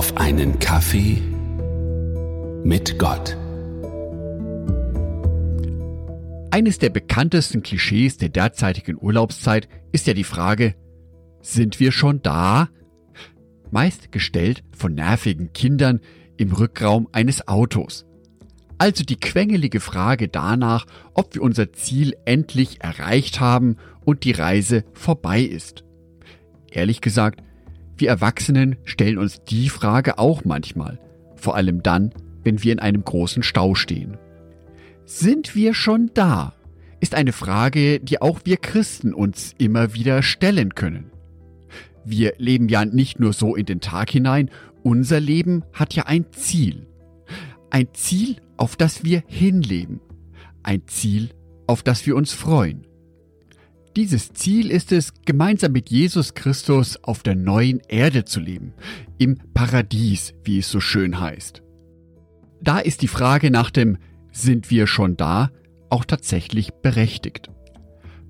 auf einen Kaffee mit Gott. Eines der bekanntesten Klischees der derzeitigen Urlaubszeit ist ja die Frage, sind wir schon da? Meist gestellt von nervigen Kindern im Rückraum eines Autos. Also die quengelige Frage danach, ob wir unser Ziel endlich erreicht haben und die Reise vorbei ist. Ehrlich gesagt, wir Erwachsenen stellen uns die Frage auch manchmal, vor allem dann, wenn wir in einem großen Stau stehen. Sind wir schon da? ist eine Frage, die auch wir Christen uns immer wieder stellen können. Wir leben ja nicht nur so in den Tag hinein, unser Leben hat ja ein Ziel. Ein Ziel, auf das wir hinleben. Ein Ziel, auf das wir uns freuen. Dieses Ziel ist es, gemeinsam mit Jesus Christus auf der neuen Erde zu leben, im Paradies, wie es so schön heißt. Da ist die Frage nach dem Sind wir schon da auch tatsächlich berechtigt.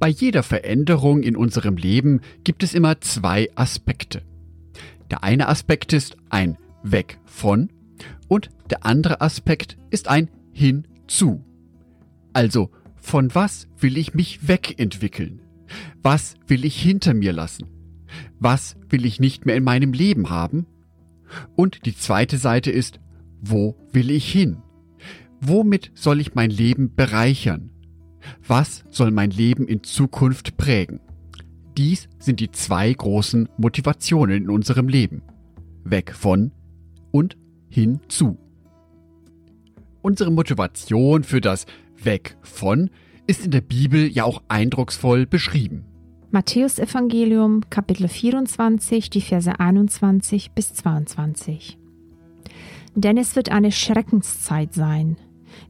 Bei jeder Veränderung in unserem Leben gibt es immer zwei Aspekte. Der eine Aspekt ist ein Weg von und der andere Aspekt ist ein Hinzu. Also, von was will ich mich wegentwickeln? Was will ich hinter mir lassen? Was will ich nicht mehr in meinem Leben haben? Und die zweite Seite ist, wo will ich hin? Womit soll ich mein Leben bereichern? Was soll mein Leben in Zukunft prägen? Dies sind die zwei großen Motivationen in unserem Leben. Weg von und hin zu. Unsere Motivation für das Weg von ist in der Bibel ja auch eindrucksvoll beschrieben. Matthäus Evangelium Kapitel 24, die Verse 21 bis 22. Denn es wird eine Schreckenszeit sein,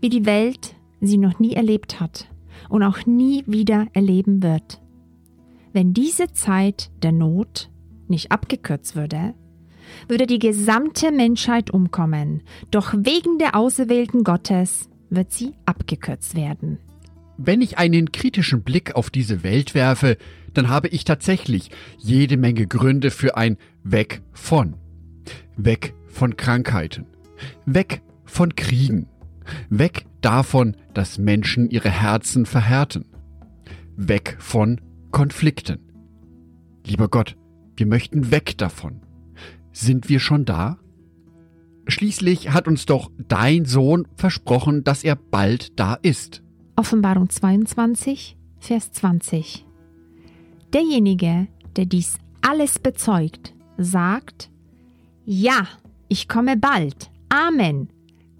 wie die Welt sie noch nie erlebt hat und auch nie wieder erleben wird. Wenn diese Zeit der Not nicht abgekürzt würde, würde die gesamte Menschheit umkommen, doch wegen der Auserwählten Gottes wird sie abgekürzt werden. Wenn ich einen kritischen Blick auf diese Welt werfe, dann habe ich tatsächlich jede Menge Gründe für ein Weg von. Weg von Krankheiten. Weg von Kriegen. Weg davon, dass Menschen ihre Herzen verhärten. Weg von Konflikten. Lieber Gott, wir möchten weg davon. Sind wir schon da? Schließlich hat uns doch dein Sohn versprochen, dass er bald da ist. Offenbarung 22, Vers 20. Derjenige, der dies alles bezeugt, sagt, Ja, ich komme bald. Amen.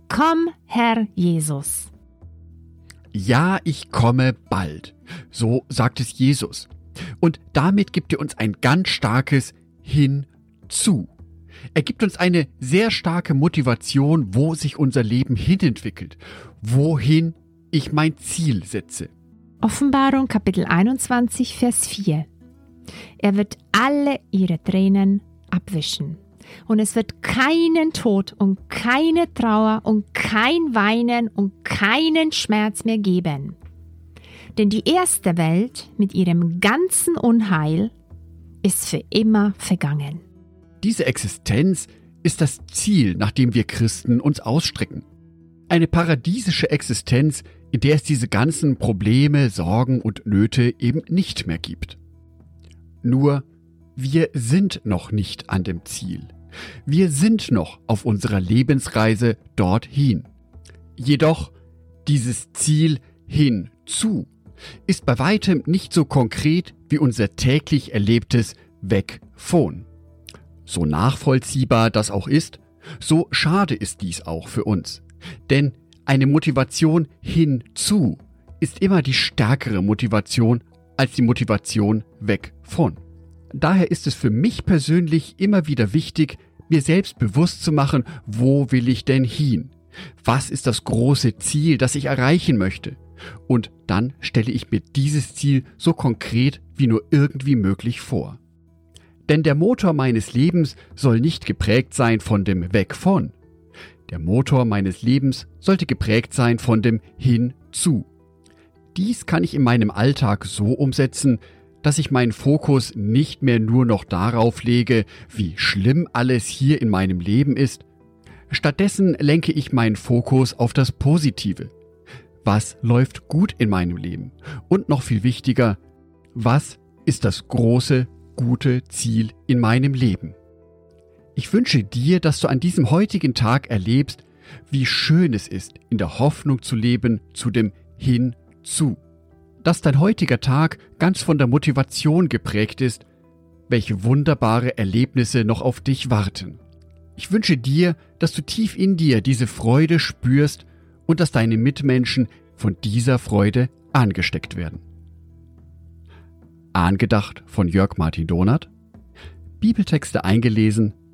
Komm, Herr Jesus. Ja, ich komme bald. So sagt es Jesus. Und damit gibt er uns ein ganz starkes Hinzu. Er gibt uns eine sehr starke Motivation, wo sich unser Leben hinentwickelt, wohin ich mein Ziel setze. Offenbarung Kapitel 21, Vers 4. Er wird alle ihre Tränen abwischen. Und es wird keinen Tod und keine Trauer und kein Weinen und keinen Schmerz mehr geben. Denn die erste Welt mit ihrem ganzen Unheil ist für immer vergangen. Diese Existenz ist das Ziel, nach dem wir Christen uns ausstrecken. Eine paradiesische Existenz, in der es diese ganzen Probleme, Sorgen und Nöte eben nicht mehr gibt. Nur, wir sind noch nicht an dem Ziel. Wir sind noch auf unserer Lebensreise dorthin. Jedoch, dieses Ziel hinzu ist bei weitem nicht so konkret wie unser täglich erlebtes Weg von. So nachvollziehbar das auch ist, so schade ist dies auch für uns. Denn eine Motivation hinzu ist immer die stärkere Motivation als die Motivation weg von. Daher ist es für mich persönlich immer wieder wichtig, mir selbst bewusst zu machen, wo will ich denn hin? Was ist das große Ziel, das ich erreichen möchte? Und dann stelle ich mir dieses Ziel so konkret wie nur irgendwie möglich vor. Denn der Motor meines Lebens soll nicht geprägt sein von dem Weg von, der Motor meines Lebens sollte geprägt sein von dem Hinzu. Dies kann ich in meinem Alltag so umsetzen, dass ich meinen Fokus nicht mehr nur noch darauf lege, wie schlimm alles hier in meinem Leben ist. Stattdessen lenke ich meinen Fokus auf das Positive. Was läuft gut in meinem Leben? Und noch viel wichtiger, was ist das große, gute Ziel in meinem Leben? Ich wünsche dir, dass du an diesem heutigen Tag erlebst, wie schön es ist, in der Hoffnung zu leben zu dem Hinzu. Dass dein heutiger Tag ganz von der Motivation geprägt ist, welche wunderbare Erlebnisse noch auf dich warten. Ich wünsche dir, dass du tief in dir diese Freude spürst und dass deine Mitmenschen von dieser Freude angesteckt werden. Angedacht von Jörg Martin Donath, Bibeltexte eingelesen